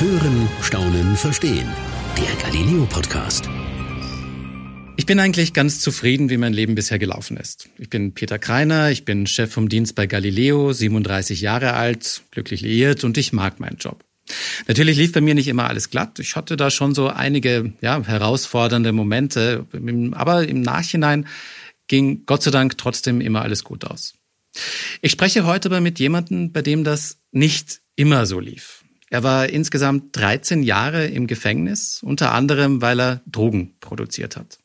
Hören, Staunen, Verstehen. Der Galileo Podcast. Ich bin eigentlich ganz zufrieden, wie mein Leben bisher gelaufen ist. Ich bin Peter Kreiner, ich bin Chef vom Dienst bei Galileo, 37 Jahre alt, glücklich liiert und ich mag meinen Job. Natürlich lief bei mir nicht immer alles glatt. Ich hatte da schon so einige ja, herausfordernde Momente, aber im Nachhinein ging Gott sei Dank trotzdem immer alles gut aus. Ich spreche heute aber mit jemandem, bei dem das nicht immer so lief. Er war insgesamt 13 Jahre im Gefängnis, unter anderem, weil er Drogen produziert hat.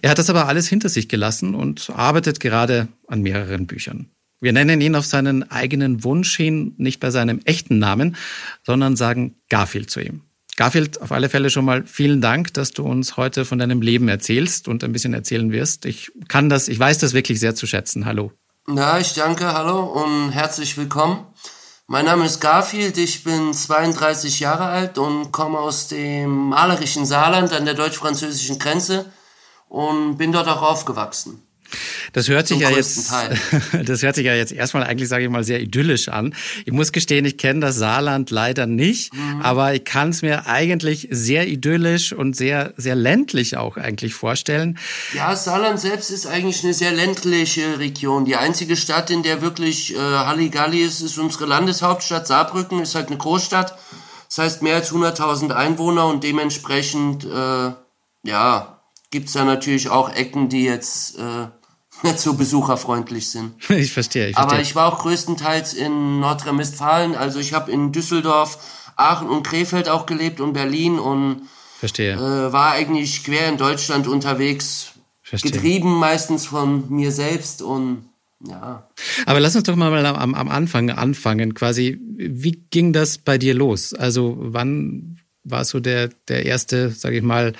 Er hat das aber alles hinter sich gelassen und arbeitet gerade an mehreren Büchern. Wir nennen ihn auf seinen eigenen Wunsch hin, nicht bei seinem echten Namen, sondern sagen Garfield zu ihm. Garfield, auf alle Fälle schon mal vielen Dank, dass du uns heute von deinem Leben erzählst und ein bisschen erzählen wirst. Ich kann das, ich weiß das wirklich sehr zu schätzen. Hallo. Ja, ich danke, hallo und herzlich willkommen. Mein Name ist Garfield, ich bin 32 Jahre alt und komme aus dem malerischen Saarland an der deutsch-französischen Grenze und bin dort auch aufgewachsen. Das hört sich ja jetzt, das hört sich ja jetzt erstmal eigentlich, sage ich mal, sehr idyllisch an. Ich muss gestehen, ich kenne das Saarland leider nicht, mhm. aber ich kann es mir eigentlich sehr idyllisch und sehr, sehr ländlich auch eigentlich vorstellen. Ja, Saarland selbst ist eigentlich eine sehr ländliche Region. Die einzige Stadt, in der wirklich äh, Halligalli ist, ist unsere Landeshauptstadt Saarbrücken, ist halt eine Großstadt. Das heißt mehr als 100.000 Einwohner und dementsprechend, äh, ja, gibt's da natürlich auch Ecken, die jetzt äh, nicht so besucherfreundlich sind. Ich verstehe, ich verstehe. Aber ich war auch größtenteils in Nordrhein-Westfalen. Also ich habe in Düsseldorf, Aachen und Krefeld auch gelebt und Berlin und verstehe. Äh, war eigentlich quer in Deutschland unterwegs. Verstehe. Getrieben meistens von mir selbst und ja. Aber lass uns doch mal am, am Anfang anfangen. Quasi, wie ging das bei dir los? Also wann war so der, der erste, sage ich mal,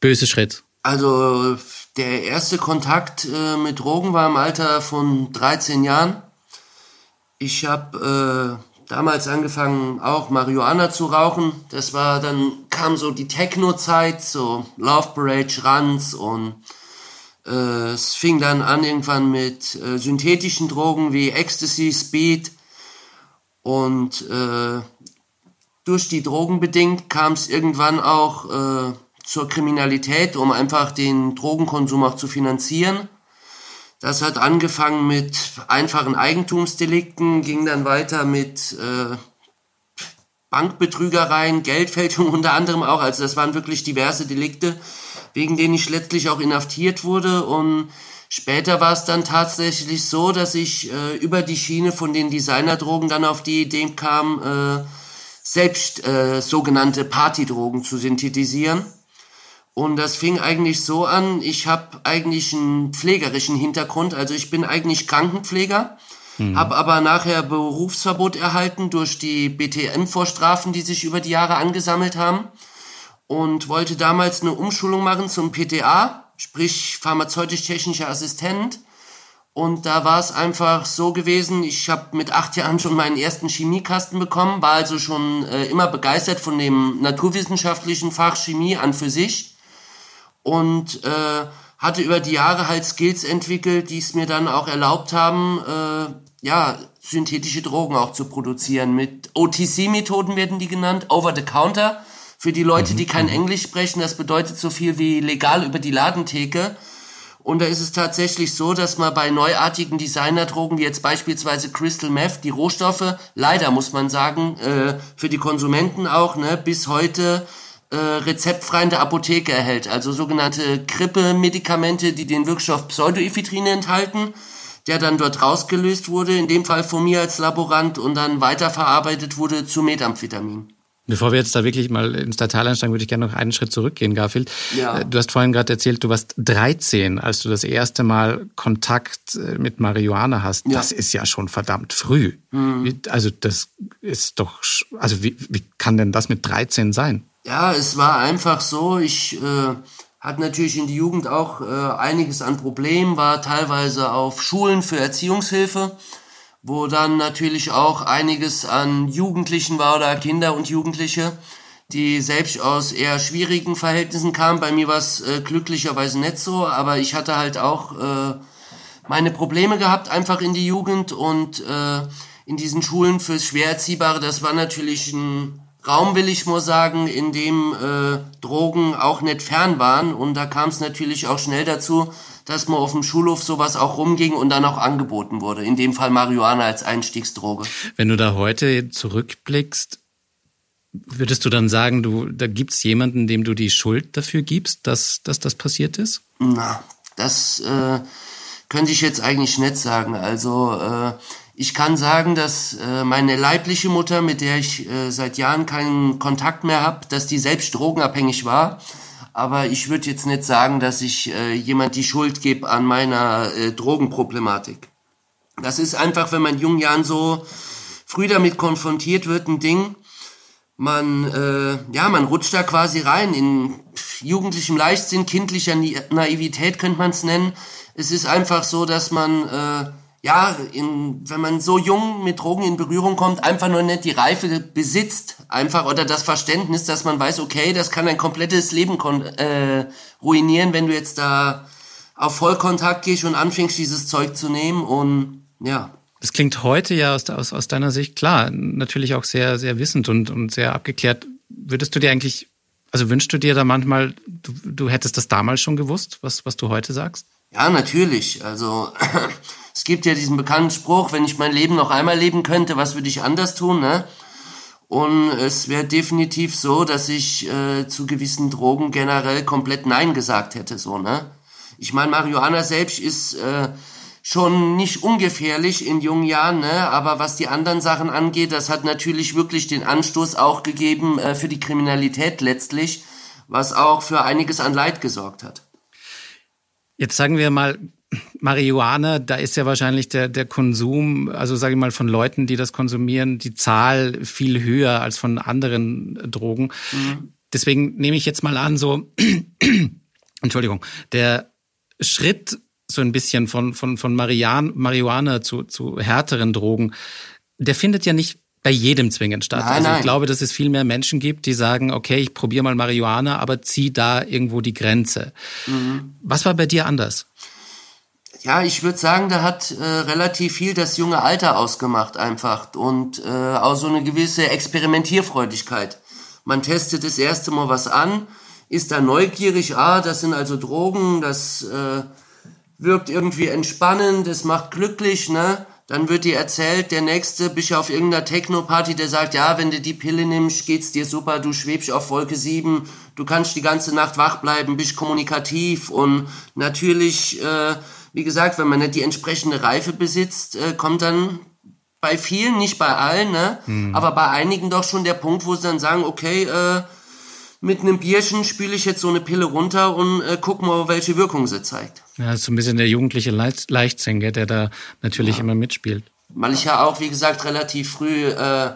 böse Schritt? Also der erste Kontakt äh, mit Drogen war im Alter von 13 Jahren. Ich habe äh, damals angefangen, auch Marihuana zu rauchen. Das war dann kam so die Techno-Zeit, so Love Parade, Schranz und äh, es fing dann an irgendwann mit äh, synthetischen Drogen wie Ecstasy, Speed und äh, durch die Drogen bedingt kam es irgendwann auch äh, zur Kriminalität, um einfach den Drogenkonsum auch zu finanzieren. Das hat angefangen mit einfachen Eigentumsdelikten, ging dann weiter mit äh, Bankbetrügereien, Geldfälschung unter anderem auch. Also das waren wirklich diverse Delikte, wegen denen ich letztlich auch inhaftiert wurde. Und später war es dann tatsächlich so, dass ich äh, über die Schiene von den Designerdrogen dann auf die Idee kam, äh, selbst äh, sogenannte Partydrogen zu synthetisieren. Und das fing eigentlich so an, ich habe eigentlich einen pflegerischen Hintergrund, also ich bin eigentlich Krankenpfleger, mhm. habe aber nachher Berufsverbot erhalten durch die BTM-Vorstrafen, die sich über die Jahre angesammelt haben und wollte damals eine Umschulung machen zum PTA, sprich pharmazeutisch-technischer Assistent. Und da war es einfach so gewesen, ich habe mit acht Jahren schon meinen ersten Chemiekasten bekommen, war also schon äh, immer begeistert von dem naturwissenschaftlichen Fach Chemie an für sich und äh, hatte über die Jahre halt Skills entwickelt, die es mir dann auch erlaubt haben, äh, ja, synthetische Drogen auch zu produzieren. Mit OTC-Methoden werden die genannt, over the counter. Für die Leute, die kein mhm. Englisch sprechen, das bedeutet so viel wie legal über die Ladentheke. Und da ist es tatsächlich so, dass man bei neuartigen Designerdrogen, wie jetzt beispielsweise Crystal Meth, die Rohstoffe, leider muss man sagen, äh, für die Konsumenten auch, ne, bis heute äh, rezeptfrei in der Apotheke erhält, also sogenannte Grippemedikamente, die den Wirkstoff Pseudoephedrine enthalten, der dann dort rausgelöst wurde, in dem Fall von mir als Laborant und dann weiterverarbeitet wurde zu Methamphetamin. Bevor wir jetzt da wirklich mal ins Detail einsteigen, würde ich gerne noch einen Schritt zurückgehen, Garfield. Ja. Äh, du hast vorhin gerade erzählt, du warst 13, als du das erste Mal Kontakt äh, mit Marihuana hast. Ja. Das ist ja schon verdammt früh. Mhm. Also das ist doch, also wie, wie kann denn das mit 13 sein? Ja, es war einfach so, ich äh, hatte natürlich in die Jugend auch äh, einiges an Problemen, war teilweise auf Schulen für Erziehungshilfe, wo dann natürlich auch einiges an Jugendlichen war oder Kinder und Jugendliche, die selbst aus eher schwierigen Verhältnissen kamen. Bei mir war es äh, glücklicherweise nicht so, aber ich hatte halt auch äh, meine Probleme gehabt, einfach in die Jugend und äh, in diesen Schulen fürs Schwererziehbare, das war natürlich ein Raum, will ich mal sagen, in dem äh, Drogen auch nicht fern waren. Und da kam es natürlich auch schnell dazu, dass man auf dem Schulhof sowas auch rumging und dann auch angeboten wurde. In dem Fall Marihuana als Einstiegsdroge. Wenn du da heute zurückblickst, würdest du dann sagen, du, da gibt's jemanden, dem du die Schuld dafür gibst, dass, dass das passiert ist? Na, das äh, könnte ich jetzt eigentlich nicht sagen. Also äh, ich kann sagen, dass äh, meine leibliche Mutter, mit der ich äh, seit Jahren keinen Kontakt mehr habe, dass die selbst drogenabhängig war. Aber ich würde jetzt nicht sagen, dass ich äh, jemand die Schuld gebe an meiner äh, Drogenproblematik. Das ist einfach, wenn man in jungen Jahren so früh damit konfrontiert wird, ein Ding. Man, äh, ja, man rutscht da quasi rein in jugendlichem Leichtsinn, kindlicher Naivität könnte man es nennen. Es ist einfach so, dass man äh, ja, in, wenn man so jung mit Drogen in Berührung kommt, einfach nur nicht die Reife besitzt, einfach oder das Verständnis, dass man weiß, okay, das kann ein komplettes Leben äh, ruinieren, wenn du jetzt da auf Vollkontakt gehst und anfängst, dieses Zeug zu nehmen und ja. Das klingt heute ja aus, aus, aus deiner Sicht klar, natürlich auch sehr, sehr wissend und, und sehr abgeklärt. Würdest du dir eigentlich, also wünschst du dir da manchmal, du, du hättest das damals schon gewusst, was, was du heute sagst? Ja, natürlich. Also es gibt ja diesen bekannten Spruch, wenn ich mein Leben noch einmal leben könnte, was würde ich anders tun, ne? Und es wäre definitiv so, dass ich äh, zu gewissen Drogen generell komplett Nein gesagt hätte, so, ne? Ich meine, Marihuana selbst ist äh, schon nicht ungefährlich in jungen Jahren, ne? Aber was die anderen Sachen angeht, das hat natürlich wirklich den Anstoß auch gegeben äh, für die Kriminalität letztlich, was auch für einiges an Leid gesorgt hat. Jetzt sagen wir mal, Marihuana, da ist ja wahrscheinlich der, der Konsum, also sage ich mal, von Leuten, die das konsumieren, die Zahl viel höher als von anderen Drogen. Mhm. Deswegen nehme ich jetzt mal an, so, Entschuldigung, der Schritt so ein bisschen von, von, von Marian, Marihuana zu, zu härteren Drogen, der findet ja nicht bei jedem zwingend statt. Nein, also ich nein. glaube, dass es viel mehr Menschen gibt, die sagen, okay, ich probiere mal Marihuana, aber zieh da irgendwo die Grenze. Mhm. Was war bei dir anders? Ja, ich würde sagen, da hat äh, relativ viel das junge Alter ausgemacht einfach und äh, auch so eine gewisse Experimentierfreudigkeit. Man testet das erste Mal was an, ist da neugierig, ah, das sind also Drogen, das äh, wirkt irgendwie entspannend, das macht glücklich, ne? Dann wird dir erzählt, der nächste bist du auf irgendeiner Techno-Party, der sagt, ja, wenn du die Pille nimmst, geht's dir super, du schwebst auf Wolke 7, du kannst die ganze Nacht wach bleiben, bist kommunikativ und natürlich äh, wie gesagt, wenn man nicht die entsprechende Reife besitzt, äh, kommt dann bei vielen, nicht bei allen, ne? Mhm. aber bei einigen doch schon der Punkt, wo sie dann sagen, okay, äh, mit einem Bierchen spüle ich jetzt so eine Pille runter und äh, guck mal, welche Wirkung sie zeigt. Ja, das ist so ein bisschen der jugendliche Leicht Leichtsinn, der da natürlich ja. immer mitspielt. Weil ich ja auch, wie gesagt, relativ früh äh,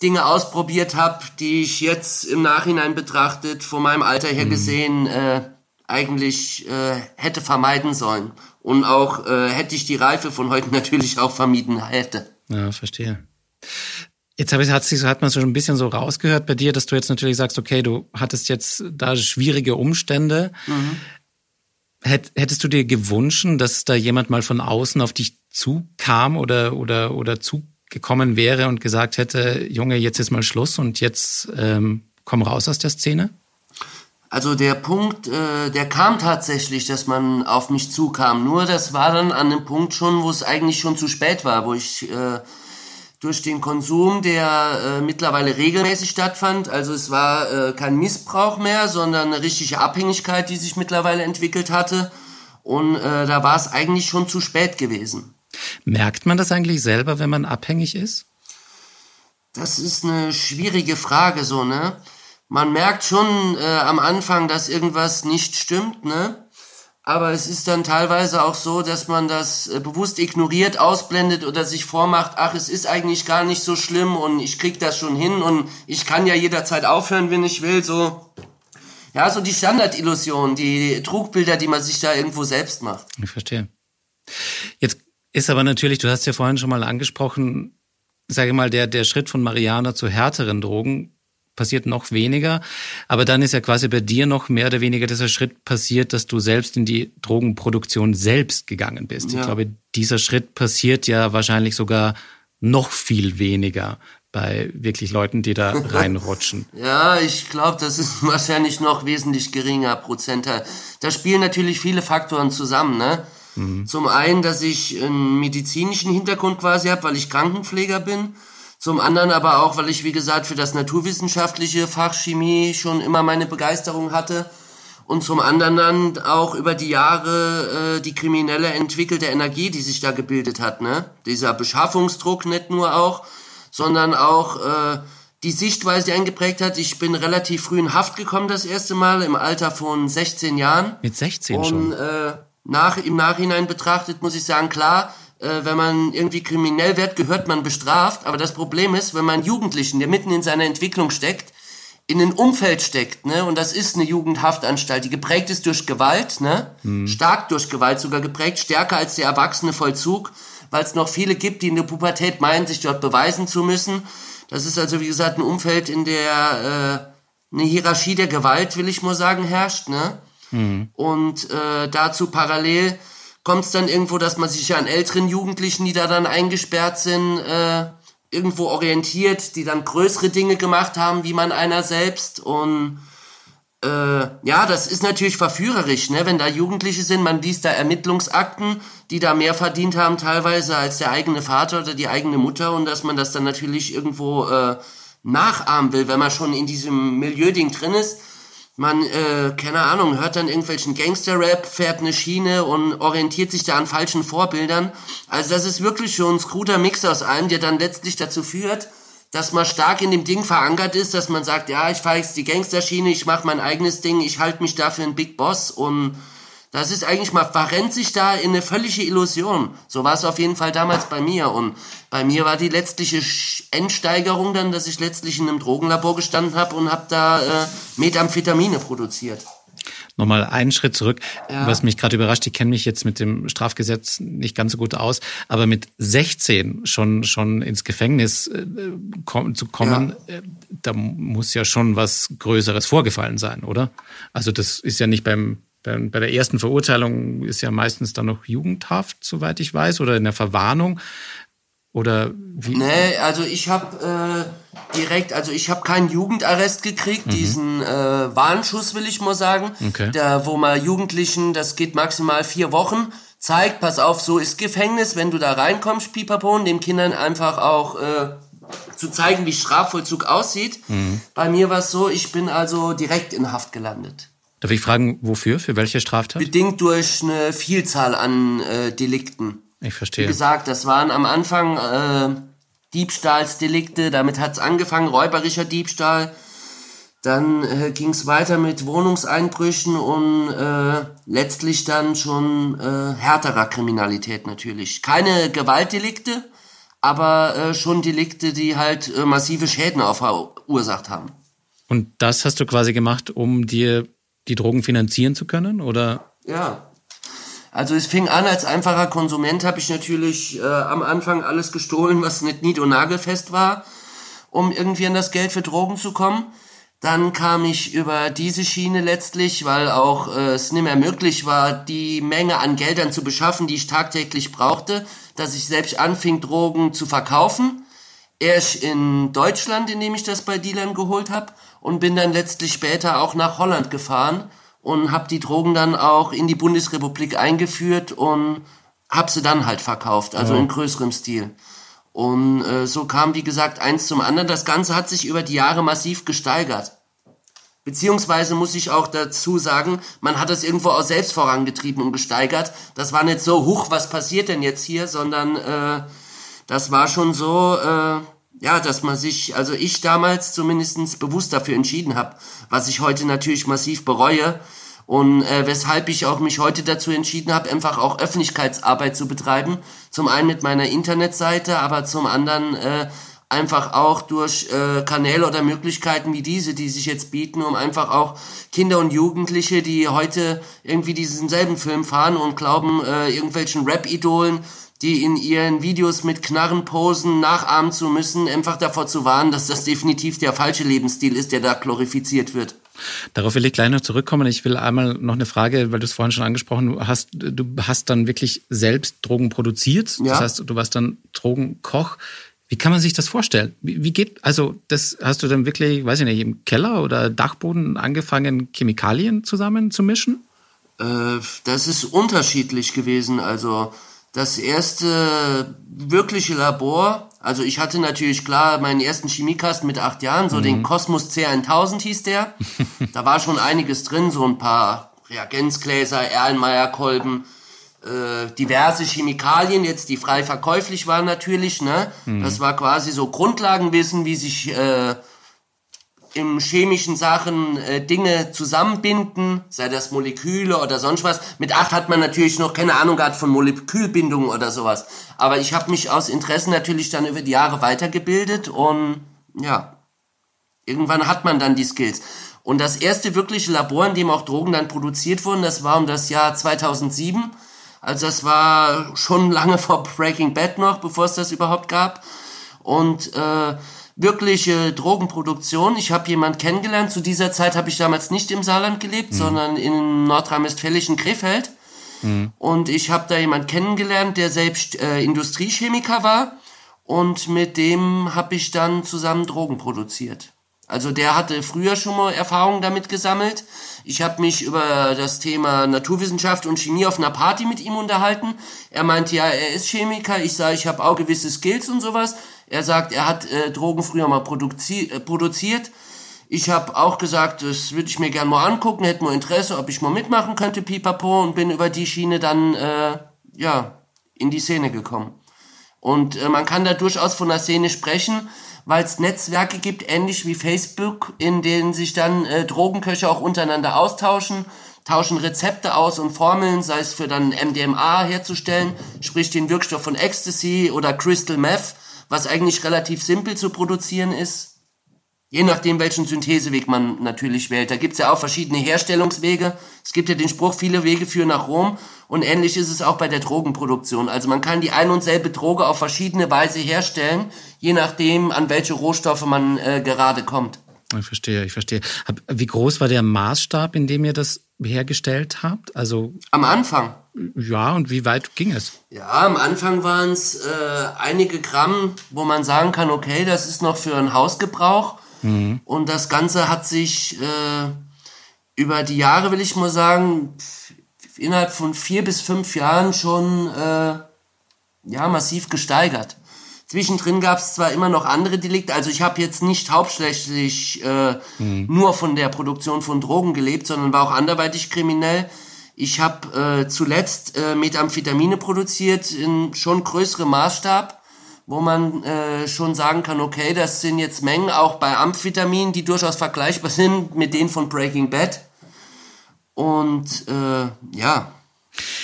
Dinge ausprobiert habe, die ich jetzt im Nachhinein betrachtet, von meinem Alter her mhm. gesehen, äh, eigentlich äh, hätte vermeiden sollen. Und auch äh, hätte ich die Reife von heute natürlich auch vermieden hätte. Ja, verstehe. Jetzt habe ich, hat, sich, hat man so ein bisschen so rausgehört bei dir, dass du jetzt natürlich sagst, okay, du hattest jetzt da schwierige Umstände. Mhm. Hättest du dir gewünscht, dass da jemand mal von außen auf dich zukam oder, oder, oder zugekommen wäre und gesagt hätte, Junge, jetzt ist mal Schluss und jetzt ähm, komm raus aus der Szene? Also der Punkt, äh, der kam tatsächlich, dass man auf mich zukam. Nur das war dann an dem Punkt schon, wo es eigentlich schon zu spät war, wo ich äh, durch den Konsum, der äh, mittlerweile regelmäßig stattfand, also es war äh, kein Missbrauch mehr, sondern eine richtige Abhängigkeit, die sich mittlerweile entwickelt hatte. Und äh, da war es eigentlich schon zu spät gewesen. Merkt man das eigentlich selber, wenn man abhängig ist? Das ist eine schwierige Frage, so, ne? Man merkt schon äh, am Anfang, dass irgendwas nicht stimmt, ne? Aber es ist dann teilweise auch so, dass man das äh, bewusst ignoriert, ausblendet oder sich vormacht, ach, es ist eigentlich gar nicht so schlimm und ich krieg das schon hin und ich kann ja jederzeit aufhören, wenn ich will, so. Ja, so die Standardillusion, die Trugbilder, die man sich da irgendwo selbst macht. Ich verstehe. Jetzt ist aber natürlich, du hast ja vorhin schon mal angesprochen, sage mal, der, der Schritt von Mariana zu härteren Drogen passiert noch weniger. Aber dann ist ja quasi bei dir noch mehr oder weniger dieser Schritt passiert, dass du selbst in die Drogenproduktion selbst gegangen bist. Ja. Ich glaube, dieser Schritt passiert ja wahrscheinlich sogar noch viel weniger bei wirklich Leuten, die da reinrutschen? ja, ich glaube, das ist wahrscheinlich noch wesentlich geringer Prozentteil. Da spielen natürlich viele Faktoren zusammen. Ne? Mhm. Zum einen, dass ich einen medizinischen Hintergrund quasi habe, weil ich Krankenpfleger bin. Zum anderen aber auch, weil ich, wie gesagt, für das naturwissenschaftliche Fach Chemie schon immer meine Begeisterung hatte und zum anderen dann auch über die Jahre äh, die kriminelle entwickelte Energie, die sich da gebildet hat. Ne? Dieser Beschaffungsdruck nicht nur auch, sondern auch äh, die Sichtweise, die eingeprägt hat. Ich bin relativ früh in Haft gekommen das erste Mal, im Alter von 16 Jahren. Mit 16 und, schon? Äh, nach, Im Nachhinein betrachtet muss ich sagen, klar, äh, wenn man irgendwie kriminell wird, gehört man bestraft. Aber das Problem ist, wenn man Jugendlichen, der mitten in seiner Entwicklung steckt, in ein Umfeld steckt, ne, und das ist eine Jugendhaftanstalt, die geprägt ist durch Gewalt, ne, mhm. stark durch Gewalt sogar geprägt, stärker als der erwachsene Vollzug, weil es noch viele gibt, die in der Pubertät meinen, sich dort beweisen zu müssen. Das ist also, wie gesagt, ein Umfeld, in der äh, eine Hierarchie der Gewalt, will ich mal sagen, herrscht, ne? Mhm. Und äh, dazu parallel kommt es dann irgendwo, dass man sich ja an älteren Jugendlichen, die da dann eingesperrt sind, äh, irgendwo orientiert, die dann größere Dinge gemacht haben, wie man einer selbst. Und äh, ja, das ist natürlich verführerisch, ne? wenn da Jugendliche sind, man liest da Ermittlungsakten, die da mehr verdient haben teilweise als der eigene Vater oder die eigene Mutter und dass man das dann natürlich irgendwo äh, nachahmen will, wenn man schon in diesem Milieu-Ding drin ist man, äh, keine Ahnung, hört dann irgendwelchen Gangster-Rap, fährt eine Schiene und orientiert sich da an falschen Vorbildern. Also das ist wirklich schon ein skruder Mix aus allem, der dann letztlich dazu führt, dass man stark in dem Ding verankert ist, dass man sagt, ja, ich fahre jetzt die Gangsterschiene, ich mache mein eigenes Ding, ich halte mich da für einen Big Boss und das ist eigentlich, man verrennt sich da in eine völlige Illusion. So war es auf jeden Fall damals bei mir. Und bei mir war die letztliche Endsteigerung dann, dass ich letztlich in einem Drogenlabor gestanden habe und habe da äh, Methamphetamine produziert. Nochmal einen Schritt zurück, ja. was mich gerade überrascht, ich kenne mich jetzt mit dem Strafgesetz nicht ganz so gut aus, aber mit 16 schon, schon ins Gefängnis äh, kom zu kommen, ja. äh, da muss ja schon was Größeres vorgefallen sein, oder? Also das ist ja nicht beim bei, bei der ersten Verurteilung ist ja meistens dann noch Jugendhaft, soweit ich weiß, oder in der Verwarnung. Oder wie? Nee, also ich habe äh, direkt, also ich habe keinen Jugendarrest gekriegt, mhm. diesen äh, Warnschuss will ich mal sagen, okay. der, wo man Jugendlichen, das geht maximal vier Wochen, zeigt, pass auf, so ist Gefängnis, wenn du da reinkommst, pipapo, und den Kindern einfach auch äh, zu zeigen, wie Strafvollzug aussieht. Mhm. Bei mir war es so, ich bin also direkt in Haft gelandet. Darf ich fragen, wofür? Für welche Straftat? Bedingt durch eine Vielzahl an äh, Delikten. Ich verstehe. Wie gesagt, das waren am Anfang äh, Diebstahlsdelikte, damit hat's angefangen, räuberischer Diebstahl. Dann äh, ging's weiter mit Wohnungseinbrüchen und äh, letztlich dann schon äh, härterer Kriminalität natürlich. Keine Gewaltdelikte, aber äh, schon Delikte, die halt äh, massive Schäden verursacht haben. Und das hast du quasi gemacht, um dir die Drogen finanzieren zu können, oder? Ja. Also es fing an, als einfacher Konsument habe ich natürlich äh, am Anfang alles gestohlen, was nicht nied- und nagelfest war, um irgendwie an das Geld für Drogen zu kommen. Dann kam ich über diese Schiene letztlich, weil auch äh, es nicht mehr möglich war, die Menge an Geldern zu beschaffen, die ich tagtäglich brauchte, dass ich selbst anfing, Drogen zu verkaufen. Erst in Deutschland, indem ich das bei Dealern geholt habe und bin dann letztlich später auch nach Holland gefahren und habe die Drogen dann auch in die Bundesrepublik eingeführt und habe sie dann halt verkauft, also ja. in größerem Stil. Und äh, so kam, wie gesagt, eins zum anderen. Das Ganze hat sich über die Jahre massiv gesteigert. Beziehungsweise muss ich auch dazu sagen, man hat es irgendwo auch selbst vorangetrieben und gesteigert. Das war nicht so, huch, was passiert denn jetzt hier, sondern äh, das war schon so, äh, ja, dass man sich, also ich damals zumindestens bewusst dafür entschieden habe, was ich heute natürlich massiv bereue und äh, weshalb ich auch mich heute dazu entschieden habe, einfach auch Öffentlichkeitsarbeit zu betreiben. Zum einen mit meiner Internetseite, aber zum anderen äh, einfach auch durch äh, Kanäle oder Möglichkeiten wie diese, die sich jetzt bieten, um einfach auch Kinder und Jugendliche, die heute irgendwie diesen selben Film fahren und glauben, äh, irgendwelchen Rap-Idolen die in ihren Videos mit Knarren posen, nachahmen zu müssen, einfach davor zu warnen, dass das definitiv der falsche Lebensstil ist, der da glorifiziert wird. Darauf will ich gleich noch zurückkommen. Ich will einmal noch eine Frage, weil du es vorhin schon angesprochen hast. Du hast dann wirklich selbst Drogen produziert. Ja. Das heißt, du warst dann Drogenkoch. Wie kann man sich das vorstellen? Wie, wie, geht, also das hast du dann wirklich, weiß ich nicht, im Keller oder Dachboden angefangen, Chemikalien zusammen zu mischen? Äh, das ist unterschiedlich gewesen. Also das erste wirkliche Labor, also ich hatte natürlich klar meinen ersten Chemiekasten mit acht Jahren, so mhm. den Cosmos C1000 hieß der. da war schon einiges drin, so ein paar Reagenzgläser, Erlenmeyer-Kolben, äh, diverse Chemikalien, jetzt die frei verkäuflich waren natürlich. Ne? Mhm. Das war quasi so Grundlagenwissen, wie sich äh, im chemischen Sachen äh, Dinge zusammenbinden, sei das Moleküle oder sonst was. Mit acht hat man natürlich noch keine Ahnung gehabt von Molekülbindungen oder sowas. Aber ich habe mich aus Interesse natürlich dann über die Jahre weitergebildet und ja, irgendwann hat man dann die Skills. Und das erste wirkliche Labor, in dem auch Drogen dann produziert wurden, das war um das Jahr 2007. Also das war schon lange vor Breaking Bad noch, bevor es das überhaupt gab. Und äh, wirkliche Drogenproduktion. Ich habe jemand kennengelernt. Zu dieser Zeit habe ich damals nicht im Saarland gelebt, mhm. sondern in nordrhein-westfälischen Krefeld. Mhm. Und ich habe da jemand kennengelernt, der selbst äh, Industriechemiker war. Und mit dem habe ich dann zusammen Drogen produziert. Also der hatte früher schon mal Erfahrungen damit gesammelt. Ich habe mich über das Thema Naturwissenschaft und Chemie auf einer Party mit ihm unterhalten. Er meinte, ja, er ist Chemiker. Ich sage, ich habe auch gewisse Skills und sowas. Er sagt, er hat äh, Drogen früher mal produzi äh, produziert. Ich habe auch gesagt, das würde ich mir gerne mal angucken, hätte mal Interesse, ob ich mal mitmachen könnte, pipapo, und bin über die Schiene dann, äh, ja, in die Szene gekommen. Und äh, man kann da durchaus von der Szene sprechen, weil es Netzwerke gibt, ähnlich wie Facebook, in denen sich dann äh, Drogenköche auch untereinander austauschen, tauschen Rezepte aus und Formeln, sei es für dann MDMA herzustellen, sprich den Wirkstoff von Ecstasy oder Crystal Meth, was eigentlich relativ simpel zu produzieren ist. Je nachdem, welchen Syntheseweg man natürlich wählt. Da gibt's ja auch verschiedene Herstellungswege. Es gibt ja den Spruch, viele Wege führen nach Rom. Und ähnlich ist es auch bei der Drogenproduktion. Also man kann die ein und selbe Droge auf verschiedene Weise herstellen, je nachdem, an welche Rohstoffe man äh, gerade kommt. Ich verstehe, ich verstehe. Wie groß war der Maßstab, in dem ihr das hergestellt habt? Also am Anfang. Ja, und wie weit ging es? Ja, am Anfang waren es äh, einige Gramm, wo man sagen kann, okay, das ist noch für einen Hausgebrauch. Mhm. Und das Ganze hat sich äh, über die Jahre, will ich mal sagen, innerhalb von vier bis fünf Jahren schon äh, ja, massiv gesteigert. Zwischendrin gab es zwar immer noch andere Delikte, also ich habe jetzt nicht hauptsächlich äh, mhm. nur von der Produktion von Drogen gelebt, sondern war auch anderweitig kriminell. Ich habe äh, zuletzt äh, Methamphetamine produziert in schon größerem Maßstab, wo man äh, schon sagen kann, okay, das sind jetzt Mengen auch bei Amphetaminen, die durchaus vergleichbar sind mit denen von Breaking Bad. Und äh, ja,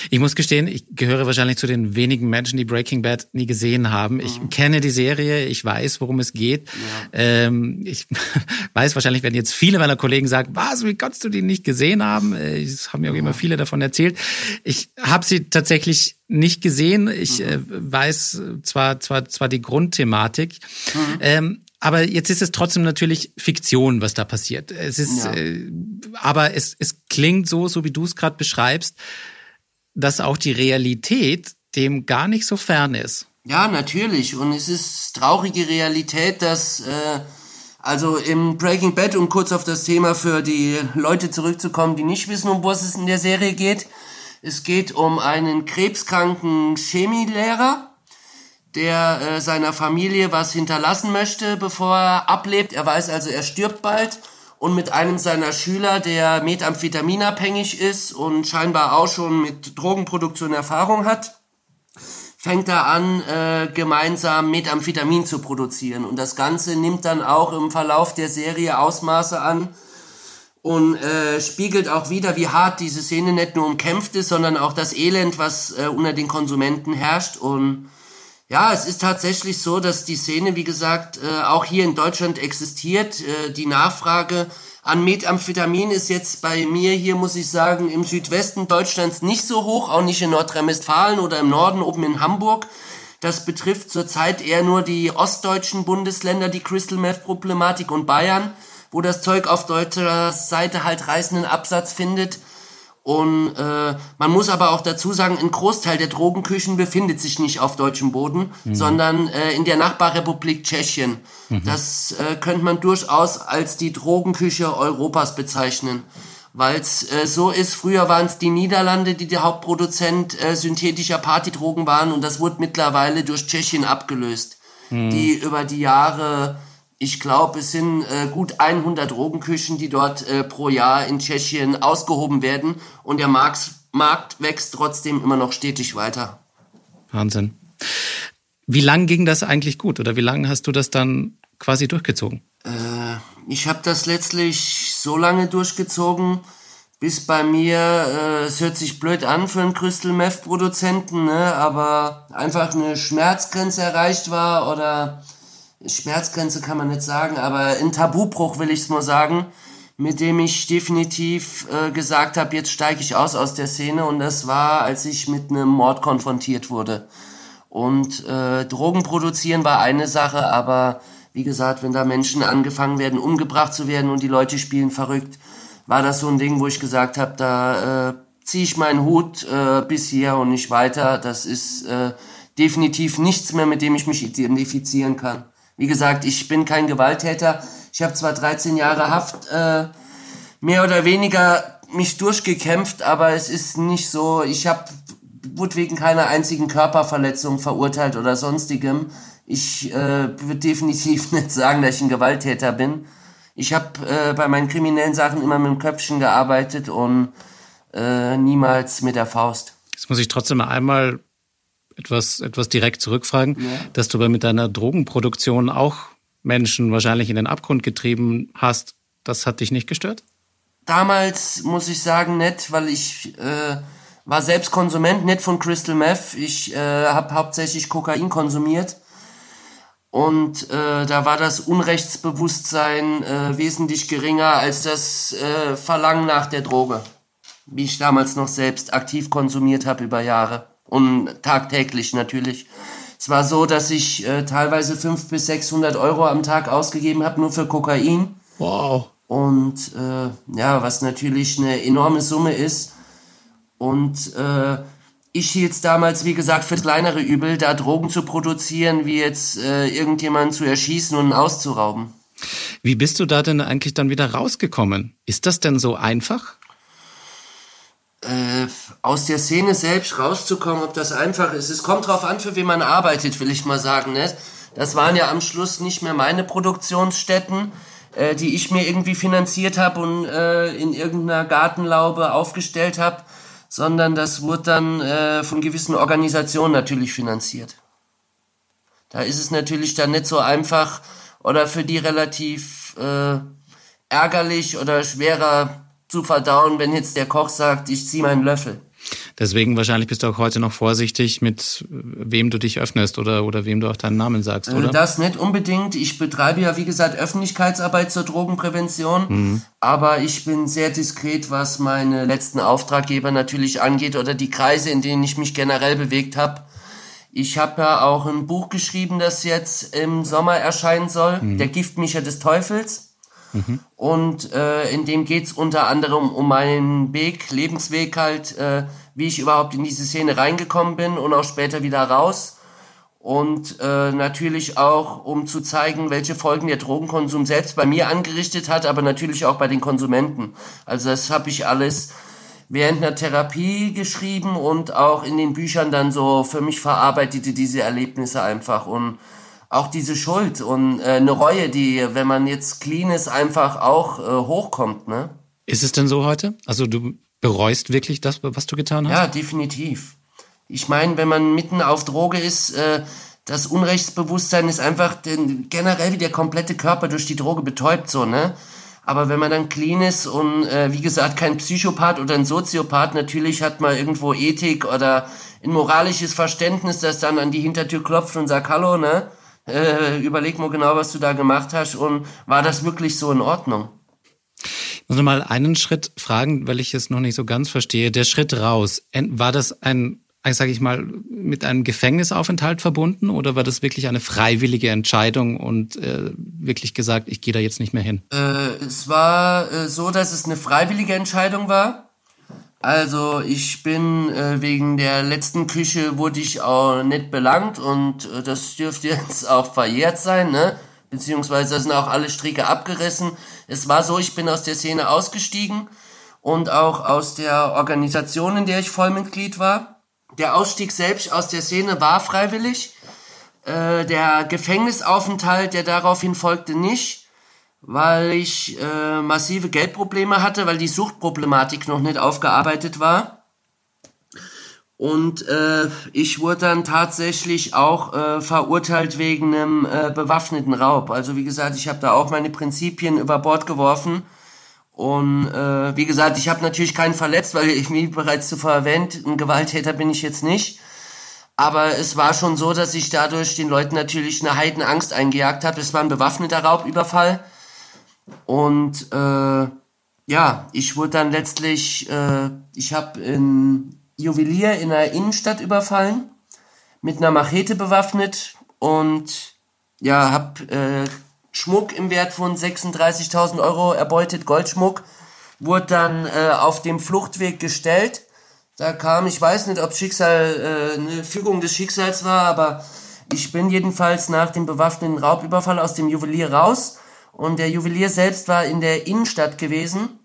ich muss gestehen, ich gehöre wahrscheinlich zu den wenigen Menschen, die Breaking Bad nie gesehen haben. Ich mhm. kenne die Serie, ich weiß, worum es geht. Ja. Ähm, ich weiß wahrscheinlich, wenn jetzt viele meiner Kollegen sagen, was, wie kannst du die nicht gesehen haben? Äh, es haben mir auch immer viele davon erzählt. Ich habe sie tatsächlich nicht gesehen. Ich mhm. äh, weiß zwar, zwar, zwar die Grundthematik. Mhm. Ähm, aber jetzt ist es trotzdem natürlich Fiktion, was da passiert. Es ist, ja. äh, aber es, es klingt so, so wie du es gerade beschreibst, dass auch die Realität dem gar nicht so fern ist. Ja, natürlich. Und es ist traurige Realität, dass äh, also im Breaking Bad, um kurz auf das Thema für die Leute zurückzukommen, die nicht wissen, um was es in der Serie geht. Es geht um einen krebskranken Chemielehrer, der äh, seiner Familie was hinterlassen möchte, bevor er ablebt. Er weiß also, er stirbt bald und mit einem seiner Schüler, der methamphetaminabhängig ist und scheinbar auch schon mit Drogenproduktion Erfahrung hat, fängt er an, äh, gemeinsam Methamphetamin zu produzieren. Und das Ganze nimmt dann auch im Verlauf der Serie Ausmaße an und äh, spiegelt auch wieder, wie hart diese Szene nicht nur umkämpft ist, sondern auch das Elend, was äh, unter den Konsumenten herrscht. Und ja, es ist tatsächlich so, dass die Szene, wie gesagt, äh, auch hier in Deutschland existiert. Äh, die Nachfrage an Methamphetamin ist jetzt bei mir hier, muss ich sagen, im Südwesten Deutschlands nicht so hoch, auch nicht in Nordrhein-Westfalen oder im Norden, oben in Hamburg. Das betrifft zurzeit eher nur die ostdeutschen Bundesländer, die Crystal Meth Problematik und Bayern, wo das Zeug auf deutscher Seite halt reißenden Absatz findet. Und äh, man muss aber auch dazu sagen, ein Großteil der Drogenküchen befindet sich nicht auf deutschem Boden, mhm. sondern äh, in der Nachbarrepublik Tschechien. Mhm. Das äh, könnte man durchaus als die Drogenküche Europas bezeichnen. Weil es äh, so ist, früher waren es die Niederlande, die der Hauptproduzent äh, synthetischer Partydrogen waren und das wurde mittlerweile durch Tschechien abgelöst, mhm. die über die Jahre ich glaube, es sind äh, gut 100 Drogenküchen, die dort äh, pro Jahr in Tschechien ausgehoben werden. Und der Markt, Markt wächst trotzdem immer noch stetig weiter. Wahnsinn. Wie lang ging das eigentlich gut oder wie lange hast du das dann quasi durchgezogen? Äh, ich habe das letztlich so lange durchgezogen, bis bei mir, äh, es hört sich blöd an für einen Crystal Meth Produzenten, ne, aber einfach eine Schmerzgrenze erreicht war oder Schmerzgrenze kann man nicht sagen, aber ein Tabubruch will ich es nur sagen, mit dem ich definitiv äh, gesagt habe, jetzt steige ich aus aus der Szene und das war, als ich mit einem Mord konfrontiert wurde. Und äh, Drogen produzieren war eine Sache, aber wie gesagt, wenn da Menschen angefangen werden, umgebracht zu werden und die Leute spielen verrückt, war das so ein Ding, wo ich gesagt habe, da äh, ziehe ich meinen Hut äh, bis hier und nicht weiter. Das ist äh, definitiv nichts mehr, mit dem ich mich identifizieren kann. Wie gesagt, ich bin kein Gewalttäter. Ich habe zwar 13 Jahre Haft äh, mehr oder weniger mich durchgekämpft, aber es ist nicht so, ich habe wurde wegen keiner einzigen Körperverletzung verurteilt oder sonstigem. Ich äh, würde definitiv nicht sagen, dass ich ein Gewalttäter bin. Ich habe äh, bei meinen kriminellen Sachen immer mit dem Köpfchen gearbeitet und äh, niemals mit der Faust. Jetzt muss ich trotzdem einmal etwas, etwas direkt zurückfragen, ja. dass du aber mit deiner Drogenproduktion auch Menschen wahrscheinlich in den Abgrund getrieben hast. Das hat dich nicht gestört? Damals muss ich sagen, nicht, weil ich äh, war selbst Konsument, nicht von Crystal Meth. Ich äh, habe hauptsächlich Kokain konsumiert. Und äh, da war das Unrechtsbewusstsein äh, wesentlich geringer als das äh, Verlangen nach der Droge, wie ich damals noch selbst aktiv konsumiert habe über Jahre und tagtäglich natürlich. Es war so, dass ich äh, teilweise 500 bis 600 Euro am Tag ausgegeben habe, nur für Kokain. Wow. Und äh, ja, was natürlich eine enorme Summe ist. Und äh, ich hielt damals, wie gesagt, für kleinere Übel, da Drogen zu produzieren, wie jetzt äh, irgendjemanden zu erschießen und auszurauben. Wie bist du da denn eigentlich dann wieder rausgekommen? Ist das denn so einfach? Äh, aus der Szene selbst rauszukommen, ob das einfach ist. Es kommt drauf an, für wen man arbeitet, will ich mal sagen. Ne? Das waren ja am Schluss nicht mehr meine Produktionsstätten, äh, die ich mir irgendwie finanziert habe und äh, in irgendeiner Gartenlaube aufgestellt habe, sondern das wurde dann äh, von gewissen Organisationen natürlich finanziert. Da ist es natürlich dann nicht so einfach oder für die relativ äh, ärgerlich oder schwerer zu verdauen, wenn jetzt der Koch sagt, ich ziehe meinen Löffel. Deswegen wahrscheinlich bist du auch heute noch vorsichtig, mit wem du dich öffnest oder, oder wem du auch deinen Namen sagst, oder? Das nicht unbedingt. Ich betreibe ja, wie gesagt, Öffentlichkeitsarbeit zur Drogenprävention. Mhm. Aber ich bin sehr diskret, was meine letzten Auftraggeber natürlich angeht oder die Kreise, in denen ich mich generell bewegt habe. Ich habe ja auch ein Buch geschrieben, das jetzt im Sommer erscheinen soll, mhm. Der Giftmischer des Teufels. Und äh, in dem geht's unter anderem um meinen Weg, Lebensweg halt, äh, wie ich überhaupt in diese Szene reingekommen bin und auch später wieder raus. Und äh, natürlich auch, um zu zeigen, welche Folgen der Drogenkonsum selbst bei mir angerichtet hat, aber natürlich auch bei den Konsumenten. Also das habe ich alles während einer Therapie geschrieben und auch in den Büchern dann so für mich verarbeitete diese Erlebnisse einfach. Und auch diese Schuld und äh, eine Reue, die, wenn man jetzt clean ist, einfach auch äh, hochkommt, ne? Ist es denn so heute? Also du bereust wirklich das, was du getan hast? Ja, definitiv. Ich meine, wenn man mitten auf Droge ist, äh, das Unrechtsbewusstsein ist einfach den, generell wie der komplette Körper durch die Droge betäubt, so, ne? Aber wenn man dann clean ist und äh, wie gesagt kein Psychopath oder ein Soziopath, natürlich hat man irgendwo Ethik oder ein moralisches Verständnis, das dann an die Hintertür klopft und sagt, hallo, ne? Äh, überleg mal genau, was du da gemacht hast und war das wirklich so in Ordnung? Ich muss noch mal einen Schritt fragen, weil ich es noch nicht so ganz verstehe. Der Schritt raus, war das ein, sage ich mal, mit einem Gefängnisaufenthalt verbunden oder war das wirklich eine freiwillige Entscheidung und äh, wirklich gesagt, ich gehe da jetzt nicht mehr hin? Äh, es war äh, so, dass es eine freiwillige Entscheidung war. Also ich bin äh, wegen der letzten Küche wurde ich auch nicht belangt und äh, das dürfte jetzt auch verjährt sein, ne? Beziehungsweise sind auch alle Stricke abgerissen. Es war so, ich bin aus der Szene ausgestiegen und auch aus der Organisation, in der ich Vollmitglied war. Der Ausstieg selbst aus der Szene war freiwillig. Äh, der Gefängnisaufenthalt, der daraufhin folgte, nicht weil ich äh, massive Geldprobleme hatte, weil die Suchtproblematik noch nicht aufgearbeitet war. Und äh, ich wurde dann tatsächlich auch äh, verurteilt wegen einem äh, bewaffneten Raub. Also wie gesagt, ich habe da auch meine Prinzipien über Bord geworfen. Und äh, wie gesagt, ich habe natürlich keinen verletzt, weil ich, wie bereits zuvor erwähnt, ein Gewalttäter bin ich jetzt nicht. Aber es war schon so, dass ich dadurch den Leuten natürlich eine Heidenangst eingejagt habe. Es war ein bewaffneter Raubüberfall. Und äh, ja, ich wurde dann letztlich, äh, ich habe ein Juwelier in der Innenstadt überfallen, mit einer Machete bewaffnet und ja, habe äh, Schmuck im Wert von 36.000 Euro erbeutet, Goldschmuck, wurde dann äh, auf dem Fluchtweg gestellt. Da kam, ich weiß nicht, ob Schicksal äh, eine Fügung des Schicksals war, aber ich bin jedenfalls nach dem bewaffneten Raubüberfall aus dem Juwelier raus und der Juwelier selbst war in der Innenstadt gewesen.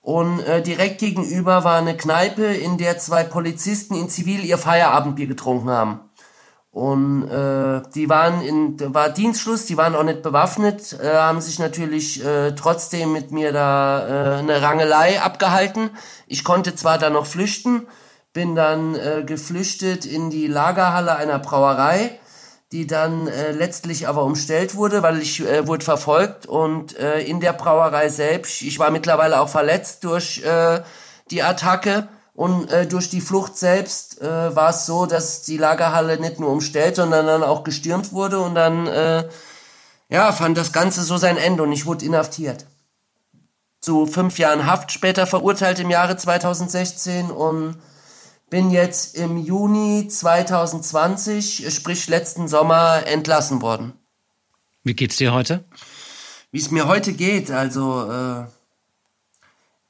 Und äh, direkt gegenüber war eine Kneipe, in der zwei Polizisten in Zivil ihr Feierabendbier getrunken haben. Und äh, die waren in war Dienstschluss, die waren auch nicht bewaffnet, äh, haben sich natürlich äh, trotzdem mit mir da äh, eine Rangelei abgehalten. Ich konnte zwar dann noch flüchten, bin dann äh, geflüchtet in die Lagerhalle einer Brauerei die dann äh, letztlich aber umstellt wurde, weil ich äh, wurde verfolgt und äh, in der Brauerei selbst, ich war mittlerweile auch verletzt durch äh, die Attacke und äh, durch die Flucht selbst äh, war es so, dass die Lagerhalle nicht nur umstellt, sondern dann auch gestürmt wurde und dann äh, ja fand das Ganze so sein Ende und ich wurde inhaftiert. Zu fünf Jahren Haft später verurteilt im Jahre 2016 und bin jetzt im Juni 2020, sprich letzten Sommer, entlassen worden. Wie geht's dir heute? Wie es mir heute geht, also äh,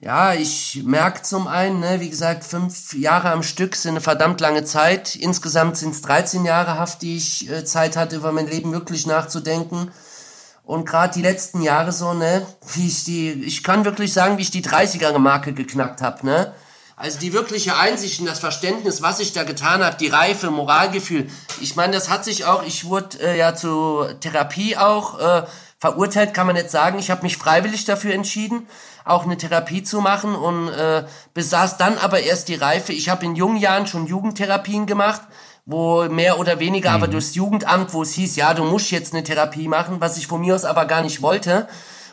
ja, ich merke zum einen, ne, wie gesagt, fünf Jahre am Stück sind eine verdammt lange Zeit. Insgesamt sind es 13 Jahre Haft, die ich äh, Zeit hatte, über mein Leben wirklich nachzudenken. Und gerade die letzten Jahre so, ne, wie ich die, ich kann wirklich sagen, wie ich die 30er-Marke geknackt habe, ne? Also die wirkliche Einsicht und das Verständnis, was ich da getan habe, die Reife, Moralgefühl. Ich meine, das hat sich auch, ich wurde äh, ja zur Therapie auch äh, verurteilt, kann man jetzt sagen. Ich habe mich freiwillig dafür entschieden, auch eine Therapie zu machen und äh, besaß dann aber erst die Reife. Ich habe in jungen Jahren schon Jugendtherapien gemacht, wo mehr oder weniger mhm. aber durchs Jugendamt, wo es hieß, ja, du musst jetzt eine Therapie machen, was ich von mir aus aber gar nicht wollte.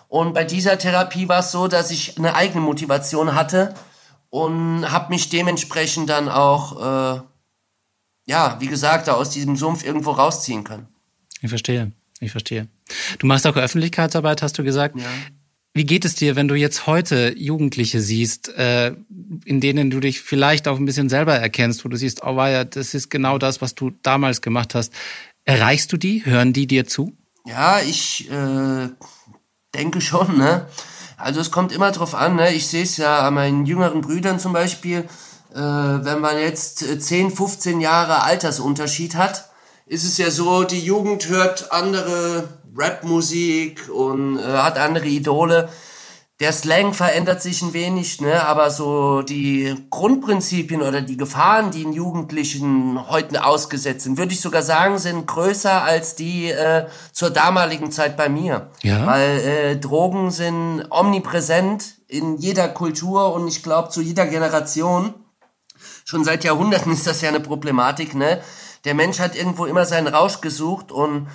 Und bei dieser Therapie war es so, dass ich eine eigene Motivation hatte und habe mich dementsprechend dann auch, äh, ja, wie gesagt, da aus diesem Sumpf irgendwo rausziehen können. Ich verstehe, ich verstehe. Du machst auch Öffentlichkeitsarbeit, hast du gesagt. Ja. Wie geht es dir, wenn du jetzt heute Jugendliche siehst, äh, in denen du dich vielleicht auch ein bisschen selber erkennst, wo du siehst, oh ja, das ist genau das, was du damals gemacht hast. Erreichst du die? Hören die dir zu? Ja, ich äh, denke schon, ne? Also es kommt immer drauf an, ne? ich sehe es ja an meinen jüngeren Brüdern zum Beispiel, äh, wenn man jetzt 10, äh, 15 Jahre Altersunterschied hat, ist es ja so, die Jugend hört andere Rapmusik und äh, hat andere Idole der Slang verändert sich ein wenig, ne, aber so die Grundprinzipien oder die Gefahren, die in Jugendlichen heute ausgesetzt sind, würde ich sogar sagen, sind größer als die äh, zur damaligen Zeit bei mir. Ja. Weil äh, Drogen sind omnipräsent in jeder Kultur und ich glaube zu jeder Generation. Schon seit Jahrhunderten ist das ja eine Problematik, ne? Der Mensch hat irgendwo immer seinen Rausch gesucht und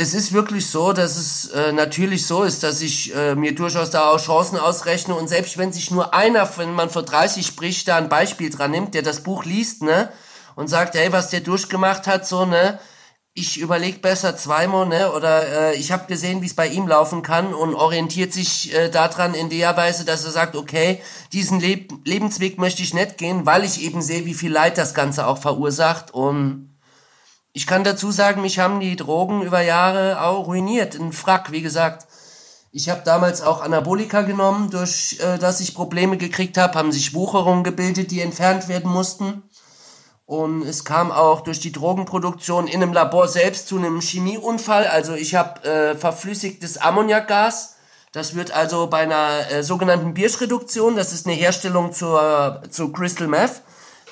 es ist wirklich so, dass es äh, natürlich so ist, dass ich äh, mir durchaus da auch Chancen ausrechne. Und selbst wenn sich nur einer, wenn man vor 30 spricht, da ein Beispiel dran nimmt, der das Buch liest, ne, und sagt, hey, was der durchgemacht hat, so, ne, ich überleg besser zweimal, ne, oder äh, ich habe gesehen, wie es bei ihm laufen kann und orientiert sich äh, daran in der Weise, dass er sagt, okay, diesen Leb Lebensweg möchte ich nicht gehen, weil ich eben sehe, wie viel Leid das Ganze auch verursacht. Und ich kann dazu sagen, mich haben die Drogen über Jahre auch ruiniert. Ein Frack, wie gesagt. Ich habe damals auch Anabolika genommen, durch äh, das ich Probleme gekriegt habe, haben sich Wucherungen gebildet, die entfernt werden mussten. Und es kam auch durch die Drogenproduktion in einem Labor selbst zu einem Chemieunfall. Also ich habe äh, verflüssigtes Ammoniakgas. Das wird also bei einer äh, sogenannten Birschreduktion, das ist eine Herstellung zur, zu Crystal Meth,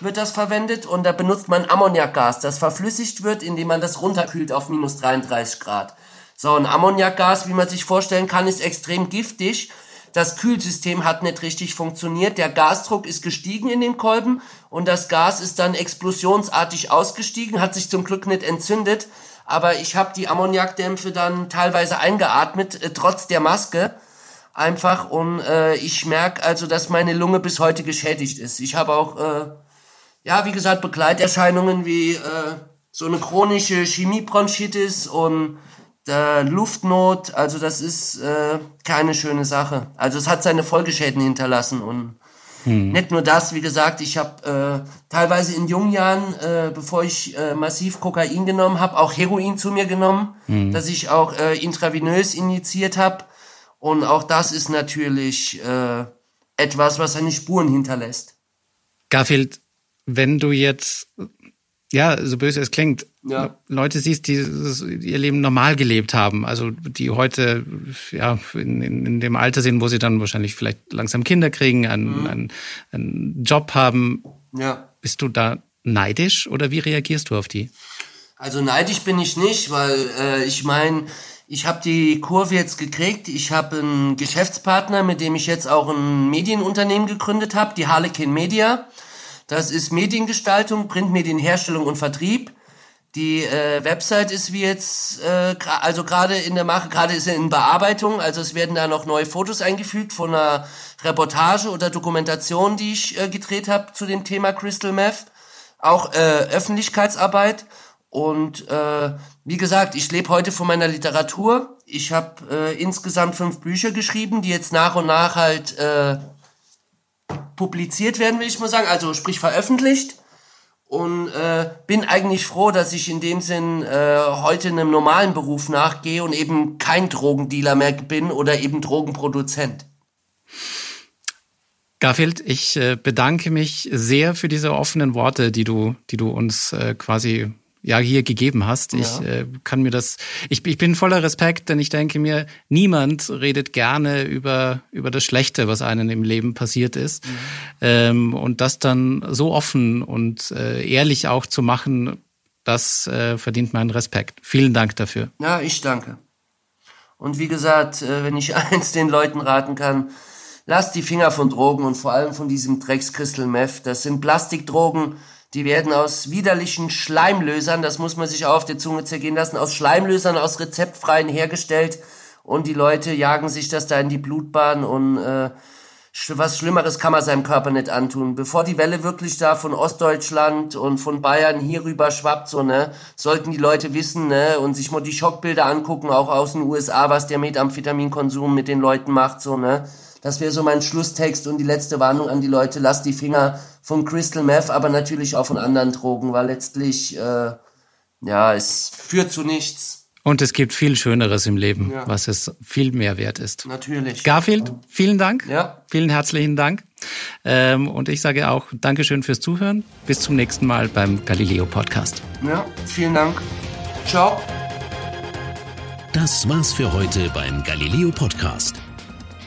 wird das verwendet und da benutzt man Ammoniakgas, das verflüssigt wird, indem man das runterkühlt auf minus 33 Grad. So, ein Ammoniakgas, wie man sich vorstellen kann, ist extrem giftig das Kühlsystem hat nicht richtig funktioniert. Der Gasdruck ist gestiegen in dem Kolben und das Gas ist dann explosionsartig ausgestiegen, hat sich zum Glück nicht entzündet. Aber ich habe die Ammoniakdämpfe dann teilweise eingeatmet, äh, trotz der Maske. Einfach und äh, ich merke also, dass meine Lunge bis heute geschädigt ist. Ich habe auch, äh, ja, wie gesagt, Begleiterscheinungen wie äh, so eine chronische Chemiebronchitis und äh, Luftnot, also das ist äh, keine schöne Sache. Also es hat seine Folgeschäden hinterlassen und hm. nicht nur das, wie gesagt, ich habe äh, teilweise in jungen Jahren, äh, bevor ich äh, massiv Kokain genommen habe, auch Heroin zu mir genommen, hm. dass ich auch äh, intravenös injiziert habe und auch das ist natürlich äh, etwas, was seine Spuren hinterlässt. Garfield, wenn du jetzt ja, so böse es klingt, ja. Leute siehst, die ihr Leben normal gelebt haben, also die heute ja in, in, dem Alter sind, wo sie dann wahrscheinlich vielleicht langsam Kinder kriegen, einen, mhm. einen, einen Job haben. Ja. Bist du da neidisch oder wie reagierst du auf die? Also neidisch bin ich nicht, weil äh, ich meine, ich habe die Kurve jetzt gekriegt. Ich habe einen Geschäftspartner, mit dem ich jetzt auch ein Medienunternehmen gegründet habe, die Harlequin Media. Das ist Mediengestaltung, Printmedienherstellung und Vertrieb. Die äh, Website ist wie jetzt, äh, also gerade in der Mache, gerade ist sie in Bearbeitung, also es werden da noch neue Fotos eingefügt von einer Reportage oder Dokumentation, die ich äh, gedreht habe zu dem Thema Crystal Meth. Auch äh, Öffentlichkeitsarbeit. Und äh, wie gesagt, ich lebe heute von meiner Literatur. Ich habe äh, insgesamt fünf Bücher geschrieben, die jetzt nach und nach halt äh, publiziert werden, will ich mal sagen, also sprich veröffentlicht. Und äh, bin eigentlich froh, dass ich in dem Sinn äh, heute einem normalen Beruf nachgehe und eben kein Drogendealer mehr bin oder eben Drogenproduzent. Garfield, ich äh, bedanke mich sehr für diese offenen Worte, die du, die du uns äh, quasi ja hier gegeben hast. Ja. Ich äh, kann mir das, ich, ich bin voller Respekt, denn ich denke mir, niemand redet gerne über, über das Schlechte, was einem im Leben passiert ist. Mhm. Ähm, und das dann so offen und äh, ehrlich auch zu machen, das äh, verdient meinen Respekt. Vielen Dank dafür. Ja, ich danke. Und wie gesagt, äh, wenn ich eins den Leuten raten kann, lasst die Finger von Drogen und vor allem von diesem Drecks Crystal Meth. Das sind Plastikdrogen, die werden aus widerlichen Schleimlösern, das muss man sich auch auf der Zunge zergehen lassen, aus Schleimlösern, aus rezeptfreien hergestellt. Und die Leute jagen sich das da in die Blutbahn und äh, was Schlimmeres kann man seinem Körper nicht antun. Bevor die Welle wirklich da von Ostdeutschland und von Bayern hier rüber schwappt, so, ne, sollten die Leute wissen, ne, und sich mal die Schockbilder angucken, auch aus den USA, was der Methamphitaminkonsum mit den Leuten macht, so, ne. Das wäre so mein Schlusstext und die letzte Warnung an die Leute, lasst die Finger von Crystal Meth, aber natürlich auch von anderen Drogen, weil letztlich, äh, ja, es führt zu nichts. Und es gibt viel Schöneres im Leben, ja. was es viel mehr wert ist. Natürlich. Garfield, vielen Dank. Ja. Vielen herzlichen Dank. Ähm, und ich sage auch Dankeschön fürs Zuhören. Bis zum nächsten Mal beim Galileo Podcast. Ja, vielen Dank. Ciao. Das war's für heute beim Galileo Podcast.